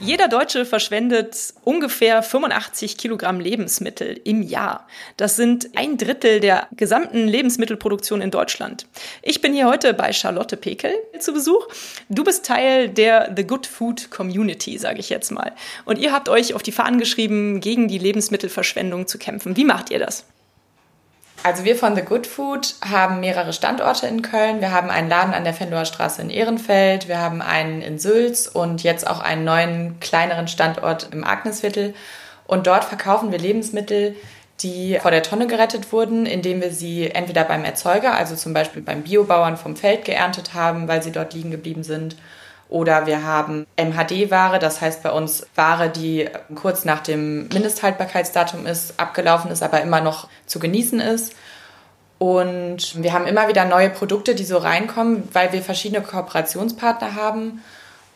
Jeder Deutsche verschwendet ungefähr 85 Kilogramm Lebensmittel im Jahr. Das sind ein Drittel der gesamten Lebensmittelproduktion in Deutschland. Ich bin hier heute bei Charlotte Pekel zu Besuch. Du bist Teil der The Good Food Community, sage ich jetzt mal. Und ihr habt euch auf die Fahnen geschrieben, gegen die Lebensmittelverschwendung zu kämpfen. Wie macht ihr das? Also wir von The Good Food haben mehrere Standorte in Köln. Wir haben einen Laden an der Fenloher Straße in Ehrenfeld, wir haben einen in Sülz und jetzt auch einen neuen kleineren Standort im Agnesviertel. Und dort verkaufen wir Lebensmittel, die vor der Tonne gerettet wurden, indem wir sie entweder beim Erzeuger, also zum Beispiel beim Biobauern vom Feld geerntet haben, weil sie dort liegen geblieben sind, oder wir haben MHD-Ware, das heißt bei uns Ware, die kurz nach dem Mindesthaltbarkeitsdatum ist, abgelaufen ist, aber immer noch zu genießen ist. Und wir haben immer wieder neue Produkte, die so reinkommen, weil wir verschiedene Kooperationspartner haben.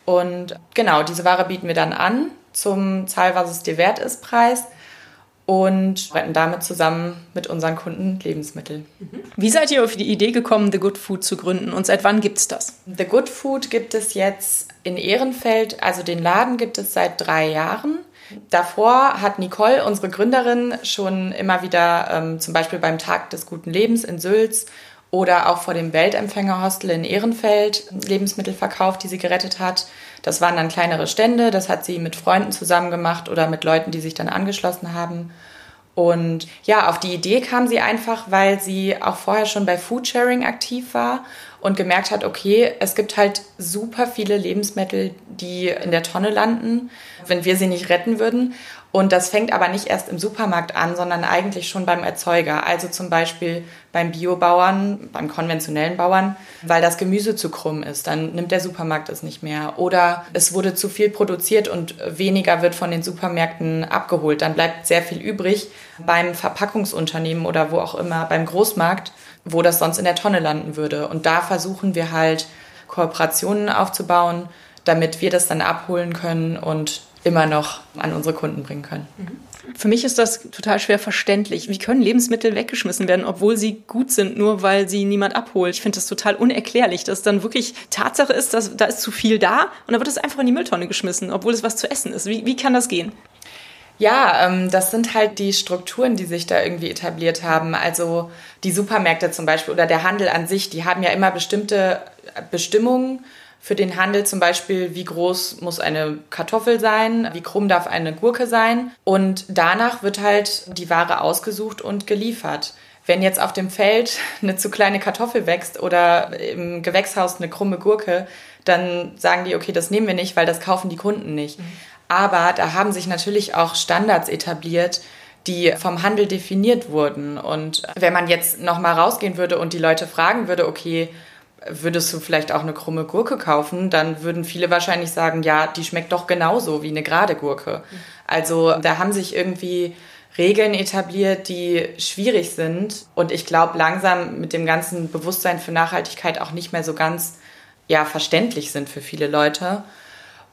Und genau, diese Ware bieten wir dann an zum Zahl, was es dir wert ist, Preis und retten damit zusammen mit unseren Kunden Lebensmittel. Wie seid ihr auf die Idee gekommen, The Good Food zu gründen und seit wann gibt es das? The Good Food gibt es jetzt in Ehrenfeld, also den Laden gibt es seit drei Jahren. Davor hat Nicole, unsere Gründerin, schon immer wieder ähm, zum Beispiel beim Tag des guten Lebens in Sülz oder auch vor dem Weltempfängerhostel in Ehrenfeld Lebensmittel verkauft, die sie gerettet hat. Das waren dann kleinere Stände, das hat sie mit Freunden zusammen gemacht oder mit Leuten, die sich dann angeschlossen haben. Und ja, auf die Idee kam sie einfach, weil sie auch vorher schon bei Foodsharing aktiv war und gemerkt hat, okay, es gibt halt super viele Lebensmittel, die in der Tonne landen, wenn wir sie nicht retten würden. Und das fängt aber nicht erst im Supermarkt an, sondern eigentlich schon beim Erzeuger. Also zum Beispiel beim Biobauern, beim konventionellen Bauern, weil das Gemüse zu krumm ist. Dann nimmt der Supermarkt es nicht mehr. Oder es wurde zu viel produziert und weniger wird von den Supermärkten abgeholt. Dann bleibt sehr viel übrig beim Verpackungsunternehmen oder wo auch immer, beim Großmarkt, wo das sonst in der Tonne landen würde. Und da versuchen wir halt Kooperationen aufzubauen, damit wir das dann abholen können und immer noch an unsere Kunden bringen können. Für mich ist das total schwer verständlich. Wie können Lebensmittel weggeschmissen werden, obwohl sie gut sind, nur weil sie niemand abholt? Ich finde das total unerklärlich, dass dann wirklich Tatsache ist, dass da ist zu viel da und dann wird es einfach in die Mülltonne geschmissen, obwohl es was zu essen ist. Wie, wie kann das gehen? Ja, ähm, das sind halt die Strukturen, die sich da irgendwie etabliert haben. Also die Supermärkte zum Beispiel oder der Handel an sich, die haben ja immer bestimmte Bestimmungen für den Handel zum Beispiel, wie groß muss eine Kartoffel sein, wie krumm darf eine Gurke sein. Und danach wird halt die Ware ausgesucht und geliefert. Wenn jetzt auf dem Feld eine zu kleine Kartoffel wächst oder im Gewächshaus eine krumme Gurke, dann sagen die, okay, das nehmen wir nicht, weil das kaufen die Kunden nicht. Mhm. Aber da haben sich natürlich auch Standards etabliert, die vom Handel definiert wurden. Und wenn man jetzt nochmal rausgehen würde und die Leute fragen würde, okay, würdest du vielleicht auch eine krumme Gurke kaufen, dann würden viele wahrscheinlich sagen, ja, die schmeckt doch genauso wie eine gerade Gurke. Also da haben sich irgendwie Regeln etabliert, die schwierig sind und ich glaube langsam mit dem ganzen Bewusstsein für Nachhaltigkeit auch nicht mehr so ganz ja verständlich sind für viele Leute.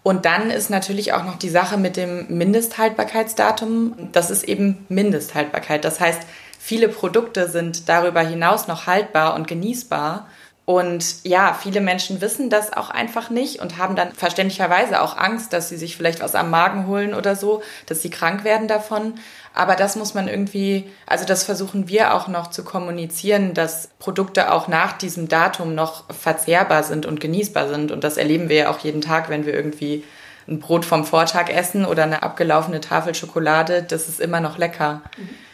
Und dann ist natürlich auch noch die Sache mit dem Mindesthaltbarkeitsdatum. Das ist eben Mindesthaltbarkeit. Das heißt, viele Produkte sind darüber hinaus noch haltbar und genießbar. Und ja, viele Menschen wissen das auch einfach nicht und haben dann verständlicherweise auch Angst, dass sie sich vielleicht was am Magen holen oder so, dass sie krank werden davon. Aber das muss man irgendwie, also das versuchen wir auch noch zu kommunizieren, dass Produkte auch nach diesem Datum noch verzehrbar sind und genießbar sind. Und das erleben wir ja auch jeden Tag, wenn wir irgendwie ein Brot vom Vortag essen oder eine abgelaufene Tafel Schokolade. Das ist immer noch lecker. Mhm.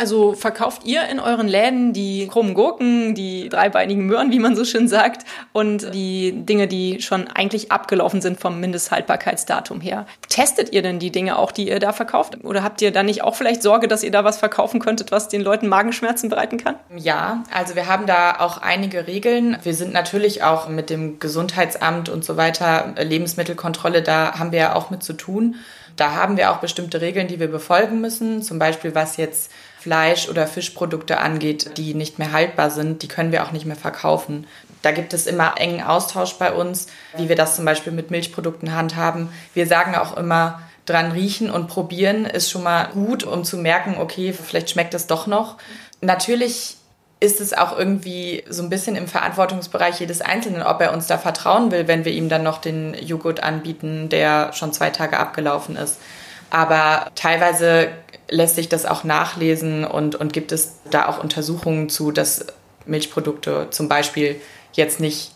Also verkauft ihr in euren Läden die krummen Gurken, die dreibeinigen Möhren, wie man so schön sagt, und die Dinge, die schon eigentlich abgelaufen sind vom Mindesthaltbarkeitsdatum her. Testet ihr denn die Dinge auch, die ihr da verkauft? Oder habt ihr da nicht auch vielleicht Sorge, dass ihr da was verkaufen könntet, was den Leuten Magenschmerzen bereiten kann? Ja, also wir haben da auch einige Regeln. Wir sind natürlich auch mit dem Gesundheitsamt und so weiter, Lebensmittelkontrolle, da haben wir ja auch mit zu tun. Da haben wir auch bestimmte Regeln, die wir befolgen müssen, zum Beispiel was jetzt Fleisch- oder Fischprodukte angeht, die nicht mehr haltbar sind, die können wir auch nicht mehr verkaufen. Da gibt es immer engen Austausch bei uns, wie wir das zum Beispiel mit Milchprodukten handhaben. Wir sagen auch immer, dran riechen und probieren ist schon mal gut, um zu merken, okay, vielleicht schmeckt es doch noch. Natürlich ist es auch irgendwie so ein bisschen im Verantwortungsbereich jedes Einzelnen, ob er uns da vertrauen will, wenn wir ihm dann noch den Joghurt anbieten, der schon zwei Tage abgelaufen ist. Aber teilweise lässt sich das auch nachlesen und, und gibt es da auch Untersuchungen zu, dass Milchprodukte zum Beispiel jetzt nicht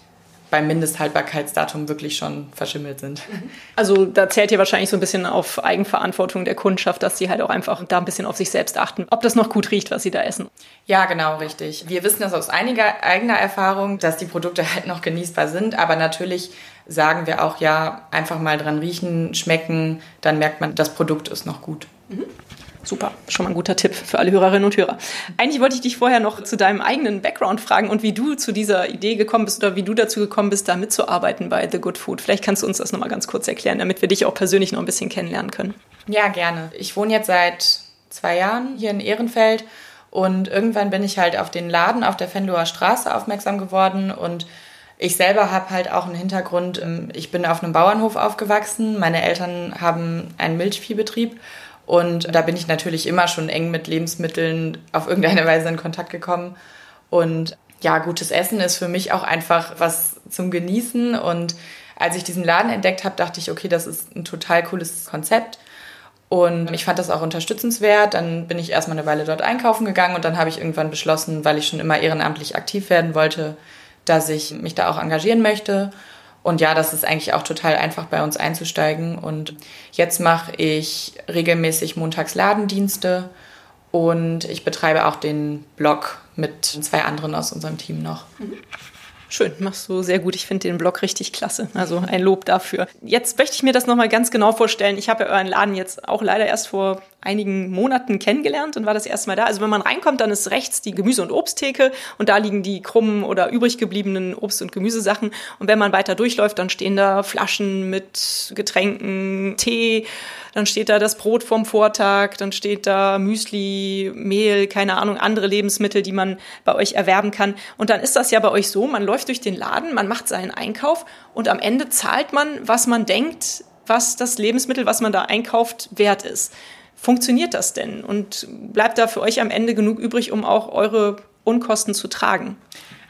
beim Mindesthaltbarkeitsdatum wirklich schon verschimmelt sind. Also da zählt ihr wahrscheinlich so ein bisschen auf Eigenverantwortung der Kundschaft, dass sie halt auch einfach da ein bisschen auf sich selbst achten, ob das noch gut riecht, was sie da essen. Ja, genau, richtig. Wir wissen das aus einiger eigener Erfahrung, dass die Produkte halt noch genießbar sind, aber natürlich sagen wir auch ja, einfach mal dran riechen, schmecken, dann merkt man, das Produkt ist noch gut. Mhm. Super, schon mal ein guter Tipp für alle Hörerinnen und Hörer. Eigentlich wollte ich dich vorher noch zu deinem eigenen Background fragen und wie du zu dieser Idee gekommen bist oder wie du dazu gekommen bist, da mitzuarbeiten bei The Good Food. Vielleicht kannst du uns das nochmal ganz kurz erklären, damit wir dich auch persönlich noch ein bisschen kennenlernen können. Ja, gerne. Ich wohne jetzt seit zwei Jahren hier in Ehrenfeld und irgendwann bin ich halt auf den Laden auf der Fenloher Straße aufmerksam geworden und ich selber habe halt auch einen Hintergrund. Ähm, ich bin auf einem Bauernhof aufgewachsen. Meine Eltern haben einen Milchviehbetrieb und da bin ich natürlich immer schon eng mit Lebensmitteln auf irgendeine Weise in Kontakt gekommen. Und ja, gutes Essen ist für mich auch einfach was zum Genießen. Und als ich diesen Laden entdeckt habe, dachte ich, okay, das ist ein total cooles Konzept. Und ich fand das auch unterstützenswert. Dann bin ich erstmal eine Weile dort einkaufen gegangen und dann habe ich irgendwann beschlossen, weil ich schon immer ehrenamtlich aktiv werden wollte, dass ich mich da auch engagieren möchte. Und ja, das ist eigentlich auch total einfach bei uns einzusteigen. Und jetzt mache ich regelmäßig montags Ladendienste und ich betreibe auch den Blog mit zwei anderen aus unserem Team noch. Schön, machst du sehr gut. Ich finde den Blog richtig klasse. Also ein Lob dafür. Jetzt möchte ich mir das nochmal ganz genau vorstellen. Ich habe ja euren Laden jetzt auch leider erst vor einigen Monaten kennengelernt und war das erste Mal da. Also wenn man reinkommt, dann ist rechts die Gemüse- und Obsttheke und da liegen die krummen oder übrig gebliebenen Obst- und Gemüsesachen. Und wenn man weiter durchläuft, dann stehen da Flaschen mit Getränken, Tee, dann steht da das Brot vom Vortag, dann steht da Müsli, Mehl, keine Ahnung, andere Lebensmittel, die man bei euch erwerben kann. Und dann ist das ja bei euch so, man läuft durch den Laden, man macht seinen Einkauf und am Ende zahlt man, was man denkt, was das Lebensmittel, was man da einkauft, wert ist. Funktioniert das denn? Und bleibt da für euch am Ende genug übrig, um auch eure Unkosten zu tragen?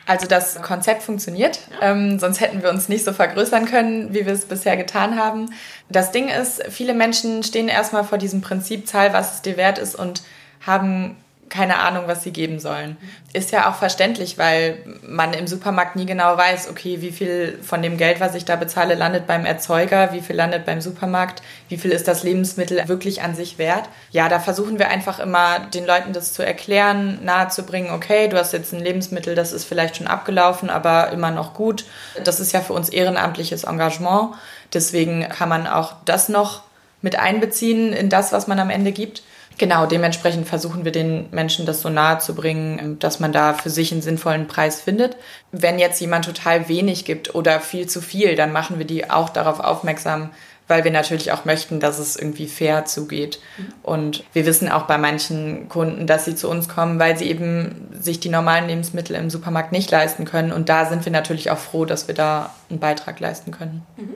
Also das Konzept funktioniert, ähm, sonst hätten wir uns nicht so vergrößern können, wie wir es bisher getan haben. Das Ding ist, viele Menschen stehen erstmal vor diesem Prinzip, zahl, was es dir wert ist und haben keine Ahnung, was sie geben sollen. Ist ja auch verständlich, weil man im Supermarkt nie genau weiß, okay, wie viel von dem Geld, was ich da bezahle, landet beim Erzeuger, wie viel landet beim Supermarkt, wie viel ist das Lebensmittel wirklich an sich wert. Ja, da versuchen wir einfach immer den Leuten das zu erklären, nahezubringen, okay, du hast jetzt ein Lebensmittel, das ist vielleicht schon abgelaufen, aber immer noch gut. Das ist ja für uns ehrenamtliches Engagement. Deswegen kann man auch das noch mit einbeziehen in das, was man am Ende gibt. Genau, dementsprechend versuchen wir den Menschen das so nahe zu bringen, dass man da für sich einen sinnvollen Preis findet. Wenn jetzt jemand total wenig gibt oder viel zu viel, dann machen wir die auch darauf aufmerksam, weil wir natürlich auch möchten, dass es irgendwie fair zugeht. Und wir wissen auch bei manchen Kunden, dass sie zu uns kommen, weil sie eben sich die normalen Lebensmittel im Supermarkt nicht leisten können. Und da sind wir natürlich auch froh, dass wir da einen Beitrag leisten können. Mhm.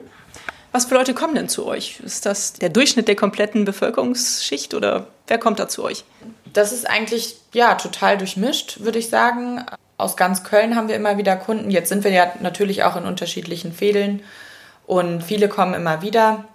Was für Leute kommen denn zu euch? Ist das der Durchschnitt der kompletten Bevölkerungsschicht oder wer kommt da zu euch? Das ist eigentlich ja total durchmischt, würde ich sagen. Aus ganz Köln haben wir immer wieder Kunden. Jetzt sind wir ja natürlich auch in unterschiedlichen Fädeln und viele kommen immer wieder.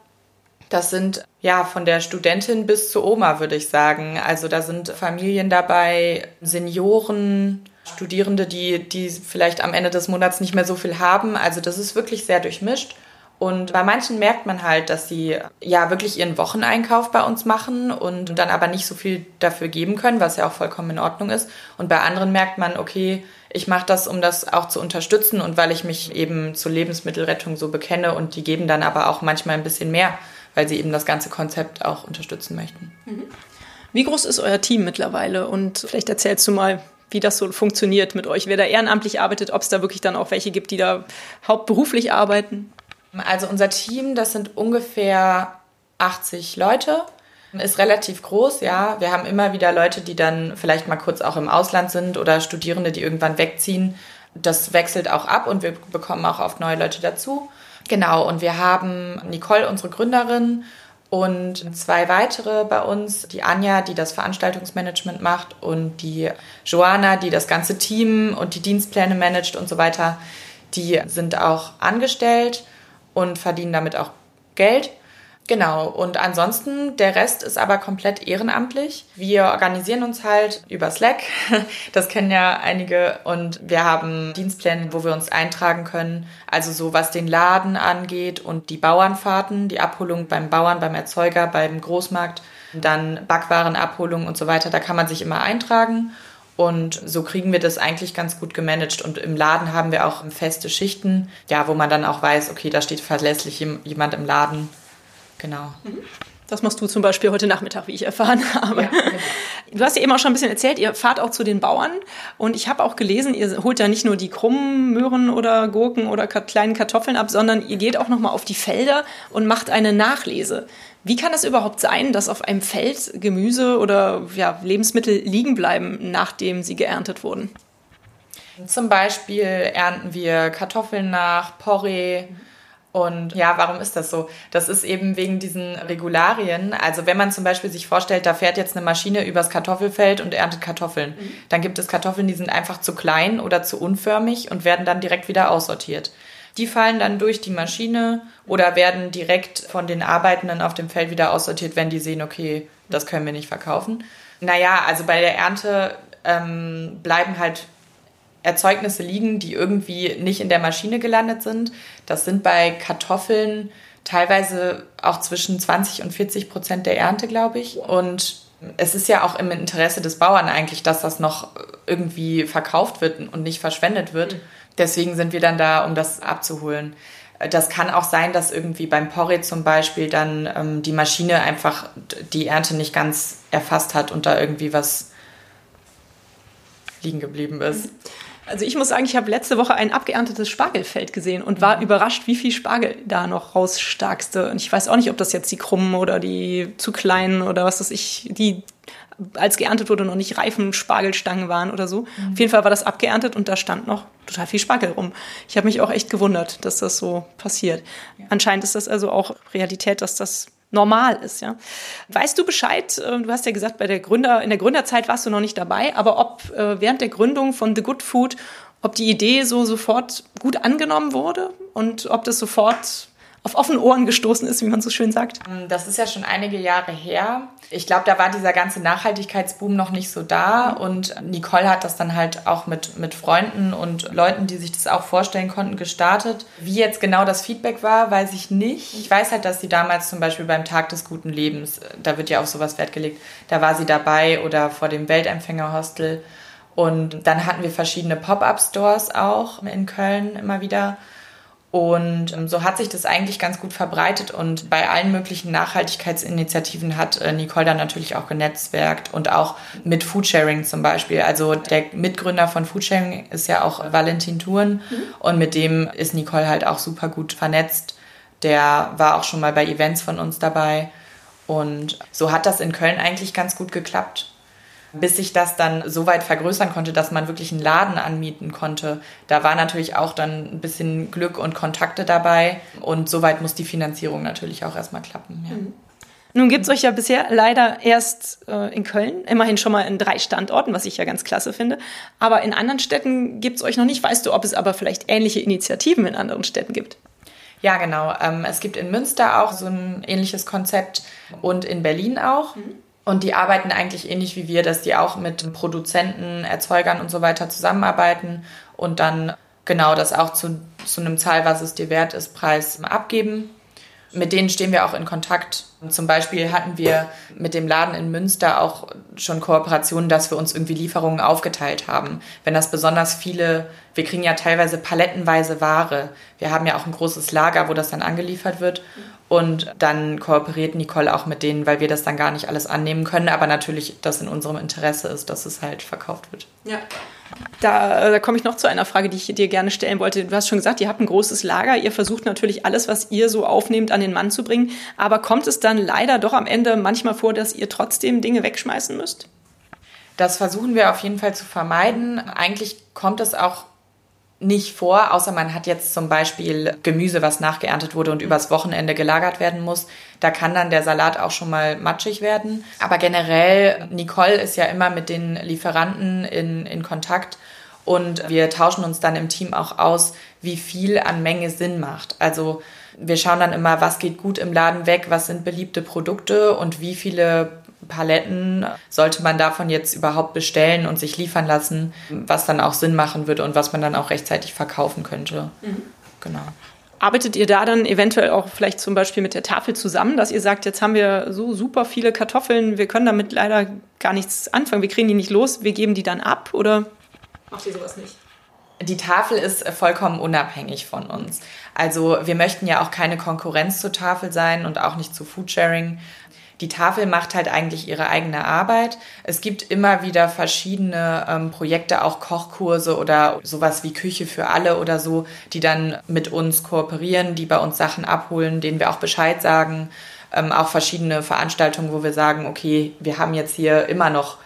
Das sind ja von der Studentin bis zur Oma, würde ich sagen. Also da sind Familien dabei, Senioren, Studierende, die, die vielleicht am Ende des Monats nicht mehr so viel haben. Also das ist wirklich sehr durchmischt. Und bei manchen merkt man halt, dass sie ja wirklich ihren Wocheneinkauf bei uns machen und dann aber nicht so viel dafür geben können, was ja auch vollkommen in Ordnung ist. Und bei anderen merkt man, okay, ich mache das, um das auch zu unterstützen und weil ich mich eben zur Lebensmittelrettung so bekenne und die geben dann aber auch manchmal ein bisschen mehr, weil sie eben das ganze Konzept auch unterstützen möchten. Wie groß ist euer Team mittlerweile? Und vielleicht erzählst du mal, wie das so funktioniert mit euch, wer da ehrenamtlich arbeitet, ob es da wirklich dann auch welche gibt, die da hauptberuflich arbeiten. Also unser Team, das sind ungefähr 80 Leute. Ist relativ groß, ja. Wir haben immer wieder Leute, die dann vielleicht mal kurz auch im Ausland sind oder Studierende, die irgendwann wegziehen. Das wechselt auch ab und wir bekommen auch oft neue Leute dazu. Genau, und wir haben Nicole, unsere Gründerin, und zwei weitere bei uns, die Anja, die das Veranstaltungsmanagement macht und die Joana, die das ganze Team und die Dienstpläne managt und so weiter, die sind auch angestellt und verdienen damit auch Geld. Genau, und ansonsten, der Rest ist aber komplett ehrenamtlich. Wir organisieren uns halt über Slack, das kennen ja einige, und wir haben Dienstpläne, wo wir uns eintragen können. Also so was den Laden angeht und die Bauernfahrten, die Abholung beim Bauern, beim Erzeuger, beim Großmarkt, dann Backwarenabholung und so weiter, da kann man sich immer eintragen. Und so kriegen wir das eigentlich ganz gut gemanagt. Und im Laden haben wir auch feste Schichten, ja, wo man dann auch weiß, okay, da steht verlässlich jemand im Laden Genau. Das machst du zum Beispiel heute Nachmittag, wie ich erfahren habe. Ja, genau. Du hast ja eben auch schon ein bisschen erzählt, ihr fahrt auch zu den Bauern. Und ich habe auch gelesen, ihr holt ja nicht nur die krummen Möhren oder Gurken oder kleinen Kartoffeln ab, sondern ihr geht auch nochmal auf die Felder und macht eine Nachlese. Wie kann es überhaupt sein, dass auf einem Feld Gemüse oder ja, Lebensmittel liegen bleiben, nachdem sie geerntet wurden? Zum Beispiel ernten wir Kartoffeln nach, Porree. Und ja, warum ist das so? Das ist eben wegen diesen Regularien. Also wenn man zum Beispiel sich vorstellt, da fährt jetzt eine Maschine übers Kartoffelfeld und erntet Kartoffeln, mhm. dann gibt es Kartoffeln, die sind einfach zu klein oder zu unförmig und werden dann direkt wieder aussortiert. Die fallen dann durch die Maschine oder werden direkt von den Arbeitenden auf dem Feld wieder aussortiert, wenn die sehen, okay, das können wir nicht verkaufen. Naja, also bei der Ernte ähm, bleiben halt Erzeugnisse liegen, die irgendwie nicht in der Maschine gelandet sind. Das sind bei Kartoffeln teilweise auch zwischen 20 und 40 Prozent der Ernte, glaube ich. Und es ist ja auch im Interesse des Bauern eigentlich, dass das noch irgendwie verkauft wird und nicht verschwendet wird. Mhm. Deswegen sind wir dann da, um das abzuholen. Das kann auch sein, dass irgendwie beim Porree zum Beispiel dann ähm, die Maschine einfach die Ernte nicht ganz erfasst hat und da irgendwie was liegen geblieben ist. Also ich muss sagen, ich habe letzte Woche ein abgeerntetes Spargelfeld gesehen und war mhm. überrascht, wie viel Spargel da noch rausstarkste. Und ich weiß auch nicht, ob das jetzt die krummen oder die zu kleinen oder was weiß ich, die als geerntet wurde noch nicht reifen Spargelstangen waren oder so. Mhm. Auf jeden Fall war das abgeerntet und da stand noch total viel Spargel rum. Ich habe mich auch echt gewundert, dass das so passiert. Ja. Anscheinend ist das also auch Realität, dass das normal ist. Ja. Weißt du Bescheid? Äh, du hast ja gesagt, bei der Gründer, in der Gründerzeit warst du noch nicht dabei, aber ob äh, während der Gründung von The Good Food, ob die Idee so sofort gut angenommen wurde und ob das sofort auf offene Ohren gestoßen ist, wie man so schön sagt? Ähm, das ist ja schon einige Jahre her. Ich glaube, da war dieser ganze Nachhaltigkeitsboom noch nicht so da und Nicole hat das dann halt auch mit, mit Freunden und Leuten, die sich das auch vorstellen konnten, gestartet. Wie jetzt genau das Feedback war, weiß ich nicht. Ich weiß halt, dass sie damals zum Beispiel beim Tag des guten Lebens, da wird ja auf sowas Wert gelegt, da war sie dabei oder vor dem Weltempfängerhostel. Und dann hatten wir verschiedene Pop-up-Stores auch in Köln immer wieder. Und ähm, so hat sich das eigentlich ganz gut verbreitet und bei allen möglichen Nachhaltigkeitsinitiativen hat äh, Nicole dann natürlich auch genetzwerkt und auch mit Foodsharing zum Beispiel. Also der Mitgründer von Foodsharing ist ja auch Valentin Thurn mhm. und mit dem ist Nicole halt auch super gut vernetzt. Der war auch schon mal bei Events von uns dabei und so hat das in Köln eigentlich ganz gut geklappt bis sich das dann so weit vergrößern konnte, dass man wirklich einen Laden anmieten konnte. Da war natürlich auch dann ein bisschen Glück und Kontakte dabei und soweit muss die Finanzierung natürlich auch erstmal klappen. Ja. Mhm. Nun gibt es euch ja bisher leider erst äh, in Köln, immerhin schon mal in drei Standorten, was ich ja ganz klasse finde. Aber in anderen Städten gibt es euch noch nicht. Weißt du, ob es aber vielleicht ähnliche Initiativen in anderen Städten gibt? Ja, genau. Ähm, es gibt in Münster auch so ein ähnliches Konzept und in Berlin auch. Mhm. Und die arbeiten eigentlich ähnlich wie wir, dass die auch mit Produzenten, Erzeugern und so weiter zusammenarbeiten und dann genau das auch zu, zu einem Zahl, was es dir wert ist, Preis abgeben. Mit denen stehen wir auch in Kontakt. Zum Beispiel hatten wir mit dem Laden in Münster auch schon Kooperationen, dass wir uns irgendwie Lieferungen aufgeteilt haben. Wenn das besonders viele, wir kriegen ja teilweise palettenweise Ware. Wir haben ja auch ein großes Lager, wo das dann angeliefert wird. Und dann kooperiert Nicole auch mit denen, weil wir das dann gar nicht alles annehmen können, aber natürlich das in unserem Interesse ist, dass es halt verkauft wird. Ja. Da, da komme ich noch zu einer Frage, die ich dir gerne stellen wollte. Du hast schon gesagt, ihr habt ein großes Lager. Ihr versucht natürlich alles, was ihr so aufnehmt, an den Mann zu bringen. Aber kommt es dann leider doch am Ende manchmal vor, dass ihr trotzdem Dinge wegschmeißen müsst? Das versuchen wir auf jeden Fall zu vermeiden. Eigentlich kommt es auch nicht vor, außer man hat jetzt zum Beispiel Gemüse, was nachgeerntet wurde und übers Wochenende gelagert werden muss. Da kann dann der Salat auch schon mal matschig werden. Aber generell, Nicole ist ja immer mit den Lieferanten in, in Kontakt und wir tauschen uns dann im Team auch aus, wie viel an Menge Sinn macht. Also wir schauen dann immer, was geht gut im Laden weg, was sind beliebte Produkte und wie viele Paletten sollte man davon jetzt überhaupt bestellen und sich liefern lassen, was dann auch Sinn machen würde und was man dann auch rechtzeitig verkaufen könnte. Mhm. Genau. Arbeitet ihr da dann eventuell auch vielleicht zum Beispiel mit der Tafel zusammen, dass ihr sagt, jetzt haben wir so super viele Kartoffeln, wir können damit leider gar nichts anfangen, wir kriegen die nicht los, wir geben die dann ab oder macht ihr sowas nicht? Die Tafel ist vollkommen unabhängig von uns. Also wir möchten ja auch keine Konkurrenz zur Tafel sein und auch nicht zu Foodsharing. Die Tafel macht halt eigentlich ihre eigene Arbeit. Es gibt immer wieder verschiedene ähm, Projekte, auch Kochkurse oder sowas wie Küche für alle oder so, die dann mit uns kooperieren, die bei uns Sachen abholen, denen wir auch Bescheid sagen. Ähm, auch verschiedene Veranstaltungen, wo wir sagen, okay, wir haben jetzt hier immer noch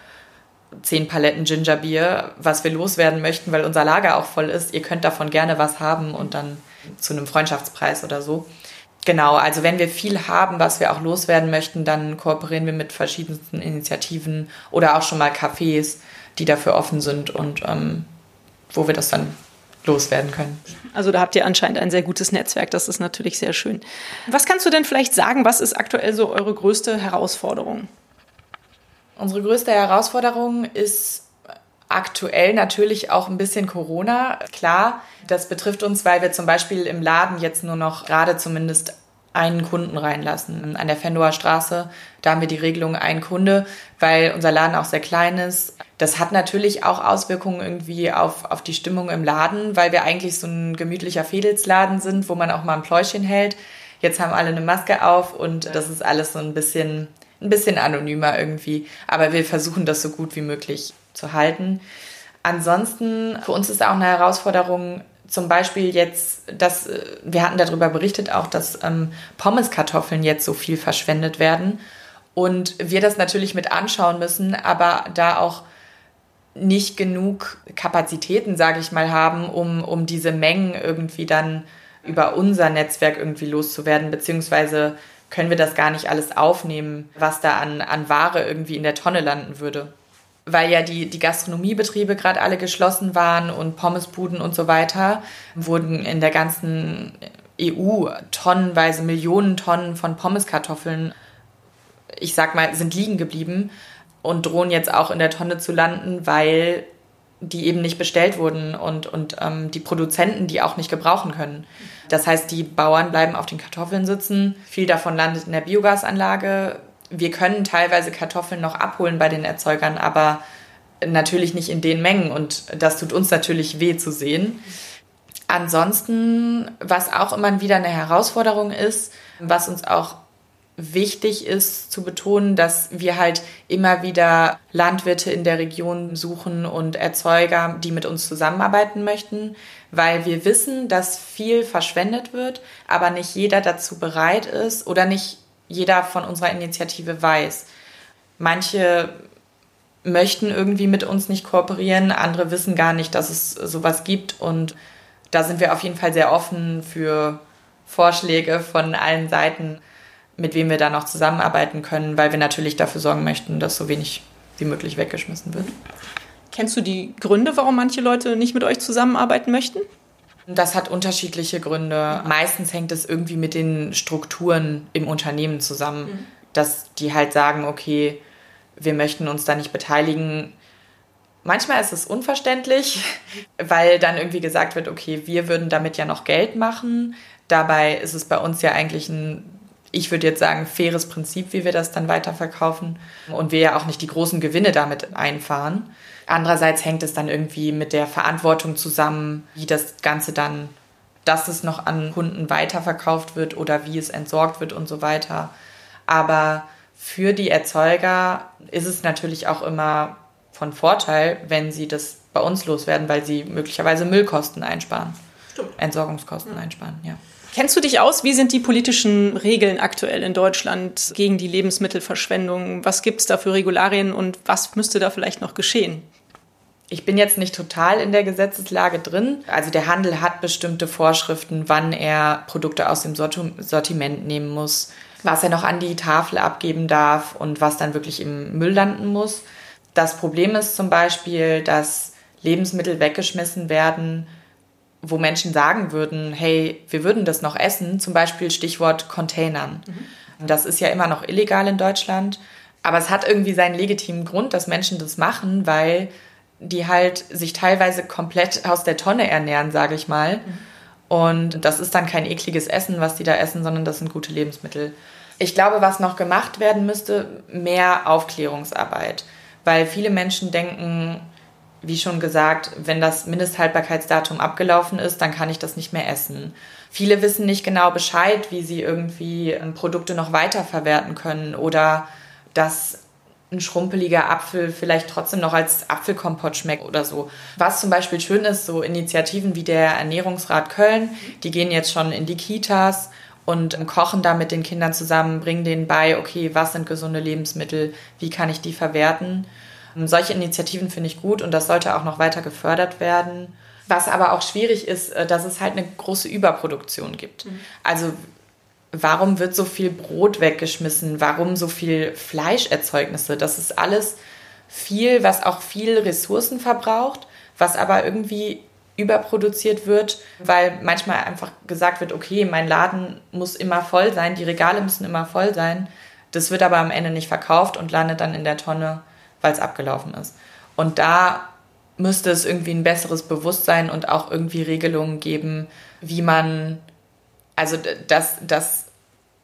zehn Paletten Gingerbier, was wir loswerden möchten, weil unser Lager auch voll ist. Ihr könnt davon gerne was haben und dann zu einem Freundschaftspreis oder so. Genau, also wenn wir viel haben, was wir auch loswerden möchten, dann kooperieren wir mit verschiedensten Initiativen oder auch schon mal Cafés, die dafür offen sind und ähm, wo wir das dann loswerden können. Also da habt ihr anscheinend ein sehr gutes Netzwerk, das ist natürlich sehr schön. Was kannst du denn vielleicht sagen, was ist aktuell so eure größte Herausforderung? Unsere größte Herausforderung ist aktuell natürlich auch ein bisschen Corona. Klar, das betrifft uns, weil wir zum Beispiel im Laden jetzt nur noch gerade zumindest einen Kunden reinlassen. An der Fendower Straße, da haben wir die Regelung ein Kunde, weil unser Laden auch sehr klein ist. Das hat natürlich auch Auswirkungen irgendwie auf, auf die Stimmung im Laden, weil wir eigentlich so ein gemütlicher Fädelsladen sind, wo man auch mal ein Pläuschen hält. Jetzt haben alle eine Maske auf und das ist alles so ein bisschen, ein bisschen anonymer irgendwie. Aber wir versuchen das so gut wie möglich zu halten. Ansonsten, für uns ist auch eine Herausforderung, zum Beispiel jetzt, dass äh, wir hatten darüber berichtet auch, dass ähm, Pommeskartoffeln jetzt so viel verschwendet werden und wir das natürlich mit anschauen müssen, aber da auch nicht genug Kapazitäten, sage ich mal, haben, um, um diese Mengen irgendwie dann über unser Netzwerk irgendwie loszuwerden, beziehungsweise können wir das gar nicht alles aufnehmen, was da an, an Ware irgendwie in der Tonne landen würde weil ja die, die Gastronomiebetriebe gerade alle geschlossen waren und Pommesbuden und so weiter, wurden in der ganzen EU tonnenweise Millionen Tonnen von Pommeskartoffeln, ich sag mal, sind liegen geblieben und drohen jetzt auch in der Tonne zu landen, weil die eben nicht bestellt wurden und, und ähm, die Produzenten die auch nicht gebrauchen können. Das heißt, die Bauern bleiben auf den Kartoffeln sitzen, viel davon landet in der Biogasanlage, wir können teilweise Kartoffeln noch abholen bei den Erzeugern, aber natürlich nicht in den Mengen und das tut uns natürlich weh zu sehen. Ansonsten, was auch immer wieder eine Herausforderung ist, was uns auch wichtig ist zu betonen, dass wir halt immer wieder Landwirte in der Region suchen und Erzeuger, die mit uns zusammenarbeiten möchten, weil wir wissen, dass viel verschwendet wird, aber nicht jeder dazu bereit ist oder nicht jeder von unserer Initiative weiß. Manche möchten irgendwie mit uns nicht kooperieren, andere wissen gar nicht, dass es sowas gibt und da sind wir auf jeden Fall sehr offen für Vorschläge von allen Seiten, mit wem wir da noch zusammenarbeiten können, weil wir natürlich dafür sorgen möchten, dass so wenig wie möglich weggeschmissen wird. Kennst du die Gründe, warum manche Leute nicht mit euch zusammenarbeiten möchten? Das hat unterschiedliche Gründe. Meistens hängt es irgendwie mit den Strukturen im Unternehmen zusammen, mhm. dass die halt sagen, okay, wir möchten uns da nicht beteiligen. Manchmal ist es unverständlich, weil dann irgendwie gesagt wird, okay, wir würden damit ja noch Geld machen. Dabei ist es bei uns ja eigentlich ein, ich würde jetzt sagen, faires Prinzip, wie wir das dann weiterverkaufen und wir ja auch nicht die großen Gewinne damit einfahren. Andererseits hängt es dann irgendwie mit der Verantwortung zusammen, wie das Ganze dann, dass es noch an Kunden weiterverkauft wird oder wie es entsorgt wird und so weiter. Aber für die Erzeuger ist es natürlich auch immer von Vorteil, wenn sie das bei uns loswerden, weil sie möglicherweise Müllkosten einsparen. Stimmt. Entsorgungskosten ja. einsparen, ja. Kennst du dich aus? Wie sind die politischen Regeln aktuell in Deutschland gegen die Lebensmittelverschwendung? Was gibt es da für Regularien und was müsste da vielleicht noch geschehen? Ich bin jetzt nicht total in der Gesetzeslage drin. Also der Handel hat bestimmte Vorschriften, wann er Produkte aus dem Sortiment nehmen muss, was er noch an die Tafel abgeben darf und was dann wirklich im Müll landen muss. Das Problem ist zum Beispiel, dass Lebensmittel weggeschmissen werden, wo Menschen sagen würden, hey, wir würden das noch essen, zum Beispiel Stichwort Containern. Mhm. Das ist ja immer noch illegal in Deutschland, aber es hat irgendwie seinen legitimen Grund, dass Menschen das machen, weil die halt sich teilweise komplett aus der Tonne ernähren, sage ich mal. Und das ist dann kein ekliges Essen, was die da essen, sondern das sind gute Lebensmittel. Ich glaube, was noch gemacht werden müsste, mehr Aufklärungsarbeit. Weil viele Menschen denken, wie schon gesagt, wenn das Mindesthaltbarkeitsdatum abgelaufen ist, dann kann ich das nicht mehr essen. Viele wissen nicht genau Bescheid, wie sie irgendwie ähm, Produkte noch weiterverwerten können oder dass ein schrumpeliger Apfel vielleicht trotzdem noch als Apfelkompott schmeckt oder so. Was zum Beispiel schön ist, so Initiativen wie der Ernährungsrat Köln, die gehen jetzt schon in die Kitas und ähm, kochen da mit den Kindern zusammen, bringen denen bei, okay, was sind gesunde Lebensmittel, wie kann ich die verwerten. Solche Initiativen finde ich gut und das sollte auch noch weiter gefördert werden. Was aber auch schwierig ist, äh, dass es halt eine große Überproduktion gibt. Mhm. Also warum wird so viel Brot weggeschmissen? Warum so viel Fleischerzeugnisse? Das ist alles viel, was auch viel Ressourcen verbraucht, was aber irgendwie überproduziert wird, weil manchmal einfach gesagt wird, okay, mein Laden muss immer voll sein, die Regale müssen immer voll sein. Das wird aber am Ende nicht verkauft und landet dann in der Tonne weil es abgelaufen ist. Und da müsste es irgendwie ein besseres Bewusstsein und auch irgendwie Regelungen geben, wie man, also dass das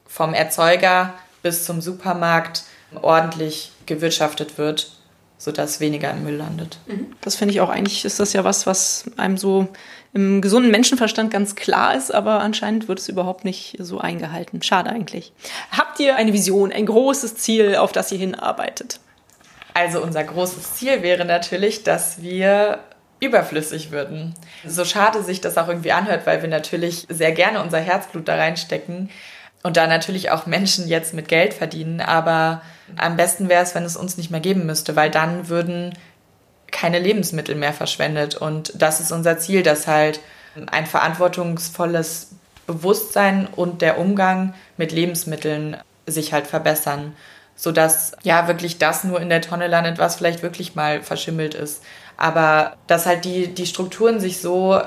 vom Erzeuger bis zum Supermarkt ordentlich gewirtschaftet wird, sodass weniger im Müll landet. Mhm. Das finde ich auch eigentlich, ist das ja was, was einem so im gesunden Menschenverstand ganz klar ist, aber anscheinend wird es überhaupt nicht so eingehalten. Schade eigentlich. Habt ihr eine Vision, ein großes Ziel, auf das ihr hinarbeitet? Also unser großes Ziel wäre natürlich, dass wir überflüssig würden. So schade sich das auch irgendwie anhört, weil wir natürlich sehr gerne unser Herzblut da reinstecken und da natürlich auch Menschen jetzt mit Geld verdienen. Aber am besten wäre es, wenn es uns nicht mehr geben müsste, weil dann würden keine Lebensmittel mehr verschwendet. Und das ist unser Ziel, dass halt ein verantwortungsvolles Bewusstsein und der Umgang mit Lebensmitteln sich halt verbessern sodass ja wirklich das nur in der Tonne landet, was vielleicht wirklich mal verschimmelt ist. Aber dass halt die, die Strukturen sich so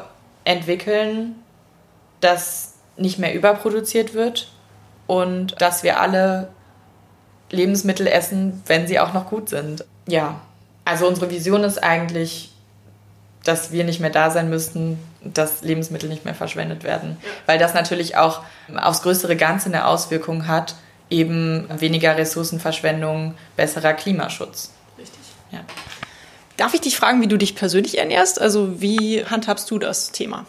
entwickeln, dass nicht mehr überproduziert wird und dass wir alle Lebensmittel essen, wenn sie auch noch gut sind. Ja, also unsere Vision ist eigentlich, dass wir nicht mehr da sein müssten, dass Lebensmittel nicht mehr verschwendet werden, weil das natürlich auch aufs größere Ganze eine Auswirkung hat eben weniger Ressourcenverschwendung, besserer Klimaschutz. Richtig. Ja. Darf ich dich fragen, wie du dich persönlich ernährst? Also wie handhabst du das Thema?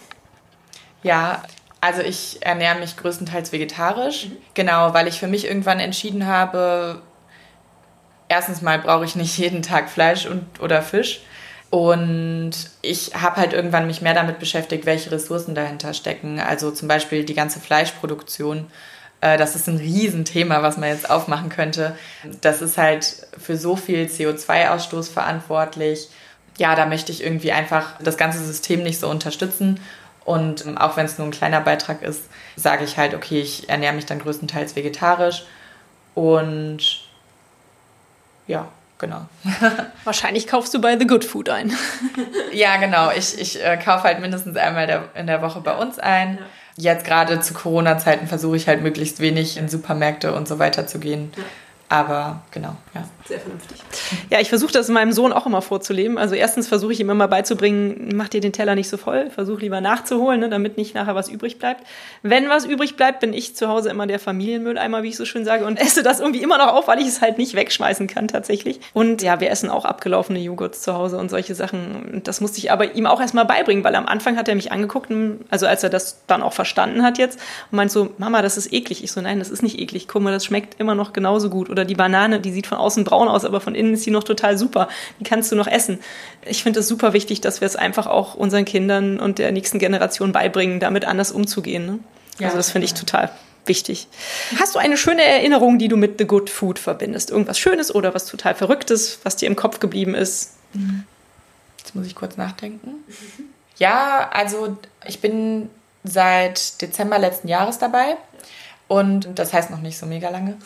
Ja, also ich ernähre mich größtenteils vegetarisch, mhm. genau, weil ich für mich irgendwann entschieden habe, erstens mal brauche ich nicht jeden Tag Fleisch und, oder Fisch. Und ich habe halt irgendwann mich mehr damit beschäftigt, welche Ressourcen dahinter stecken. Also zum Beispiel die ganze Fleischproduktion das ist ein Riesenthema, was man jetzt aufmachen könnte. Das ist halt für so viel CO2-Ausstoß verantwortlich. Ja, da möchte ich irgendwie einfach das ganze System nicht so unterstützen. Und ähm, auch wenn es nur ein kleiner Beitrag ist, sage ich halt, okay, ich ernähre mich dann größtenteils vegetarisch. Und ja, genau. Wahrscheinlich kaufst du bei The Good Food ein. ja, genau. Ich, ich äh, kaufe halt mindestens einmal der, in der Woche bei uns ein. Ja jetzt gerade zu Corona-Zeiten versuche ich halt möglichst wenig in Supermärkte und so weiter zu gehen. Ja. Aber genau, ja. Sehr vernünftig. Ja, ich versuche das meinem Sohn auch immer vorzuleben. Also erstens versuche ich ihm immer beizubringen, mach dir den Teller nicht so voll, versuch lieber nachzuholen, ne, damit nicht nachher was übrig bleibt. Wenn was übrig bleibt, bin ich zu Hause immer der Familienmülleimer, wie ich so schön sage, und esse das irgendwie immer noch auf, weil ich es halt nicht wegschmeißen kann tatsächlich. Und ja, wir essen auch abgelaufene Joghurts zu Hause und solche Sachen. Das musste ich aber ihm auch erstmal beibringen, weil am Anfang hat er mich angeguckt, also als er das dann auch verstanden hat jetzt, und meint so, Mama, das ist eklig. Ich so, nein, das ist nicht eklig. Guck mal, das schmeckt immer noch genauso gut Oder die Banane, die sieht von außen braun aus, aber von innen ist sie noch total super. Die kannst du noch essen. Ich finde es super wichtig, dass wir es einfach auch unseren Kindern und der nächsten Generation beibringen, damit anders umzugehen. Ne? Ja, also das finde ich total wichtig. Hast du eine schöne Erinnerung, die du mit The Good Food verbindest? Irgendwas Schönes oder was total Verrücktes, was dir im Kopf geblieben ist? Jetzt muss ich kurz nachdenken. Ja, also ich bin seit Dezember letzten Jahres dabei und das heißt noch nicht so mega lange.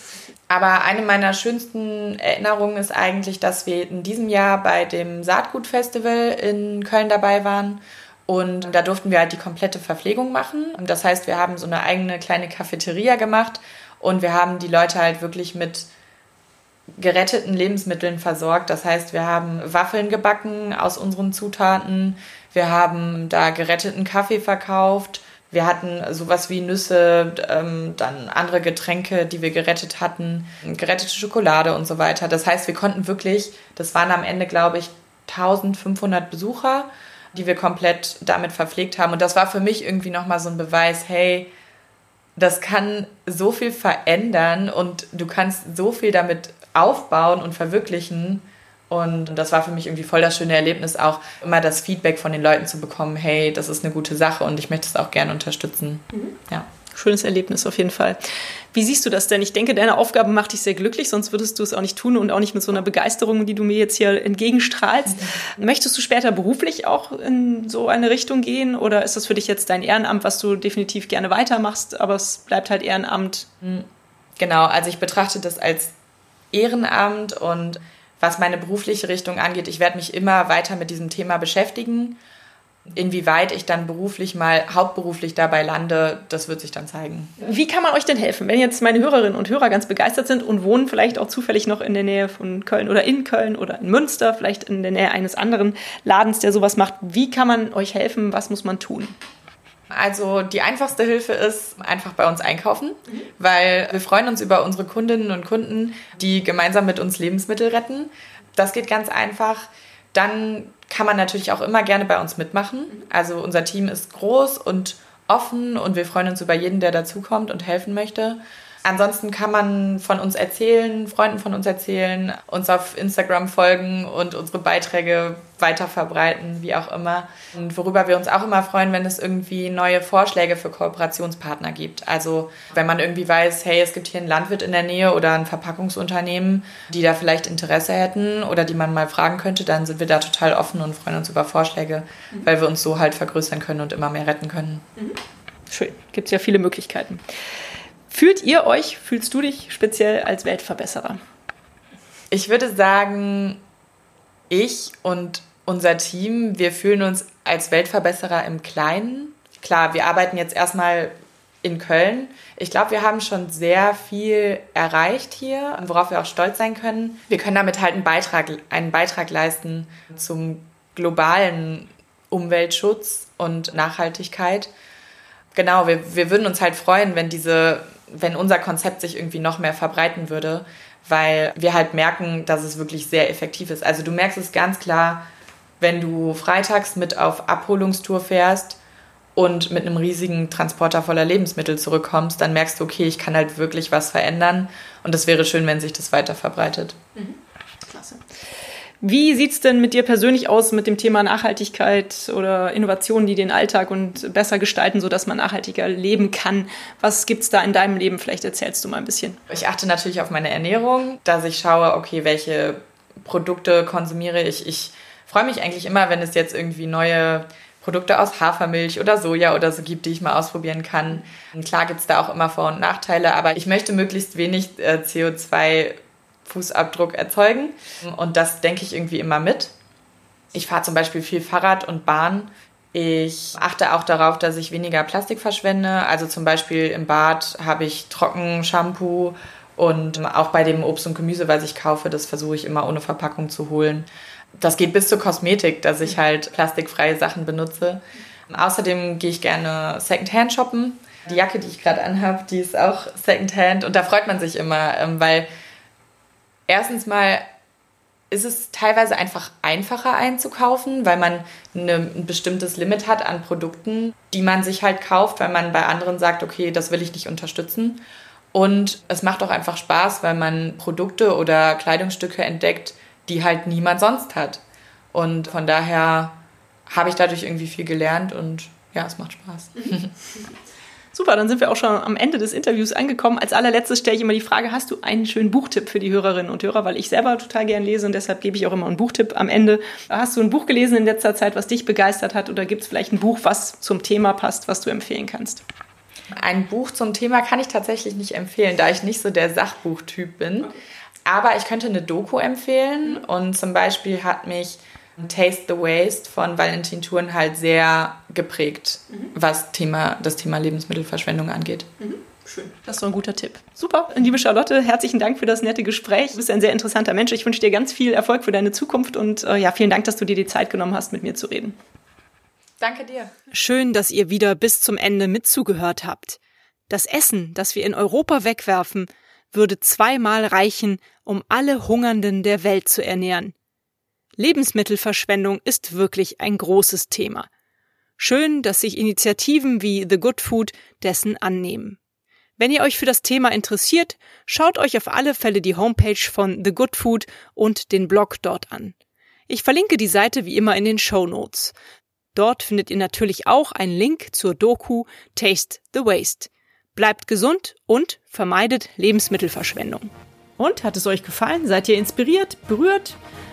Aber eine meiner schönsten Erinnerungen ist eigentlich, dass wir in diesem Jahr bei dem Saatgutfestival in Köln dabei waren und da durften wir halt die komplette Verpflegung machen. Das heißt, wir haben so eine eigene kleine Cafeteria gemacht und wir haben die Leute halt wirklich mit geretteten Lebensmitteln versorgt. Das heißt, wir haben Waffeln gebacken aus unseren Zutaten, wir haben da geretteten Kaffee verkauft, wir hatten sowas wie Nüsse, ähm, dann andere Getränke, die wir gerettet hatten, gerettete Schokolade und so weiter. Das heißt, wir konnten wirklich, das waren am Ende, glaube ich, 1500 Besucher die wir komplett damit verpflegt haben. Und das war für mich irgendwie nochmal so ein Beweis, hey, das kann so viel verändern und du kannst so viel damit aufbauen und verwirklichen. Und das war für mich irgendwie voll das schöne Erlebnis, auch immer das Feedback von den Leuten zu bekommen, hey, das ist eine gute Sache und ich möchte es auch gerne unterstützen. Mhm. Ja schönes Erlebnis auf jeden Fall. Wie siehst du das denn? Ich denke, deine Aufgabe macht dich sehr glücklich, sonst würdest du es auch nicht tun und auch nicht mit so einer Begeisterung, die du mir jetzt hier entgegenstrahlst. Mhm. Möchtest du später beruflich auch in so eine Richtung gehen oder ist das für dich jetzt dein Ehrenamt, was du definitiv gerne weitermachst, aber es bleibt halt Ehrenamt? Mhm. Genau, also ich betrachte das als Ehrenamt und was meine berufliche Richtung angeht, ich werde mich immer weiter mit diesem Thema beschäftigen Inwieweit ich dann beruflich mal hauptberuflich dabei lande, das wird sich dann zeigen. Wie kann man euch denn helfen, wenn jetzt meine Hörerinnen und Hörer ganz begeistert sind und wohnen vielleicht auch zufällig noch in der Nähe von Köln oder in Köln oder in Münster, vielleicht in der Nähe eines anderen Ladens, der sowas macht? Wie kann man euch helfen? Was muss man tun? Also die einfachste Hilfe ist einfach bei uns einkaufen, mhm. weil wir freuen uns über unsere Kundinnen und Kunden, die gemeinsam mit uns Lebensmittel retten. Das geht ganz einfach. Dann kann man natürlich auch immer gerne bei uns mitmachen. Also unser Team ist groß und offen und wir freuen uns über jeden, der dazukommt und helfen möchte. Ansonsten kann man von uns erzählen, Freunden von uns erzählen, uns auf Instagram folgen und unsere Beiträge weiter verbreiten, wie auch immer. Und worüber wir uns auch immer freuen, wenn es irgendwie neue Vorschläge für Kooperationspartner gibt. Also wenn man irgendwie weiß, hey, es gibt hier einen Landwirt in der Nähe oder ein Verpackungsunternehmen, die da vielleicht Interesse hätten oder die man mal fragen könnte, dann sind wir da total offen und freuen uns über Vorschläge, mhm. weil wir uns so halt vergrößern können und immer mehr retten können. Mhm. Schön, gibt es ja viele Möglichkeiten. Fühlt ihr euch, fühlst du dich speziell als Weltverbesserer? Ich würde sagen, ich und unser Team, wir fühlen uns als Weltverbesserer im Kleinen. Klar, wir arbeiten jetzt erstmal in Köln. Ich glaube, wir haben schon sehr viel erreicht hier, worauf wir auch stolz sein können. Wir können damit halt einen Beitrag, einen Beitrag leisten zum globalen Umweltschutz und Nachhaltigkeit. Genau, wir, wir würden uns halt freuen, wenn diese wenn unser Konzept sich irgendwie noch mehr verbreiten würde, weil wir halt merken, dass es wirklich sehr effektiv ist. Also du merkst es ganz klar, wenn du freitags mit auf Abholungstour fährst und mit einem riesigen Transporter voller Lebensmittel zurückkommst, dann merkst du, okay, ich kann halt wirklich was verändern und es wäre schön, wenn sich das weiter verbreitet. Mhm. Klasse. Wie sieht es denn mit dir persönlich aus mit dem Thema Nachhaltigkeit oder Innovationen, die den Alltag und besser gestalten, sodass man nachhaltiger leben kann? Was gibt es da in deinem Leben? Vielleicht erzählst du mal ein bisschen. Ich achte natürlich auf meine Ernährung, dass ich schaue, okay, welche Produkte konsumiere ich. Ich freue mich eigentlich immer, wenn es jetzt irgendwie neue Produkte aus Hafermilch oder Soja oder so gibt, die ich mal ausprobieren kann. Und klar gibt es da auch immer Vor- und Nachteile, aber ich möchte möglichst wenig äh, CO2 Fußabdruck erzeugen. Und das denke ich irgendwie immer mit. Ich fahre zum Beispiel viel Fahrrad und Bahn. Ich achte auch darauf, dass ich weniger Plastik verschwende. Also zum Beispiel im Bad habe ich Trockenshampoo und auch bei dem Obst und Gemüse, was ich kaufe, das versuche ich immer ohne Verpackung zu holen. Das geht bis zur Kosmetik, dass ich halt plastikfreie Sachen benutze. Außerdem gehe ich gerne Secondhand shoppen. Die Jacke, die ich gerade anhabe, die ist auch Secondhand und da freut man sich immer, ähm, weil erstens mal ist es teilweise einfach einfacher einzukaufen, weil man eine, ein bestimmtes Limit hat an Produkten, die man sich halt kauft, weil man bei anderen sagt, okay, das will ich nicht unterstützen. Und es macht auch einfach Spaß, weil man Produkte oder Kleidungsstücke entdeckt, die halt niemand sonst hat. Und von daher habe ich dadurch irgendwie viel gelernt und ja, es macht Spaß. Super, dann sind wir auch schon am Ende des Interviews angekommen. Als allerletztes stelle ich immer die Frage, hast du einen schönen Buchtipp für die Hörerinnen und Hörer, weil ich selber total gern lese und deshalb gebe ich auch immer einen Buchtipp am Ende. Hast du ein Buch gelesen in letzter Zeit, was dich begeistert hat oder gibt es vielleicht ein Buch, was zum Thema passt, was du empfehlen kannst? Ein Buch zum Thema kann ich tatsächlich nicht empfehlen, da ich nicht so der Sachbuchtyp bin. Aber ich könnte eine Doku empfehlen und zum Beispiel hat mich Taste the Waste von Valentin Thurn halt sehr geprägt, mhm. was Thema, das Thema Lebensmittelverschwendung angeht. Mhm. Schön. Das ist so ein guter Tipp. Super. Liebe Charlotte, herzlichen Dank für das nette Gespräch. Du bist ein sehr interessanter Mensch. Ich wünsche dir ganz viel Erfolg für deine Zukunft und äh, ja, vielen Dank, dass du dir die Zeit genommen hast, mit mir zu reden. Danke dir. Schön, dass ihr wieder bis zum Ende mitzugehört habt. Das Essen, das wir in Europa wegwerfen, würde zweimal reichen, um alle Hungernden der Welt zu ernähren. Lebensmittelverschwendung ist wirklich ein großes Thema. Schön, dass sich Initiativen wie The Good Food dessen annehmen. Wenn ihr euch für das Thema interessiert, schaut euch auf alle Fälle die Homepage von The Good Food und den Blog dort an. Ich verlinke die Seite wie immer in den Show Notes. Dort findet ihr natürlich auch einen Link zur Doku Taste the Waste. Bleibt gesund und vermeidet Lebensmittelverschwendung. Und hat es euch gefallen? Seid ihr inspiriert, berührt?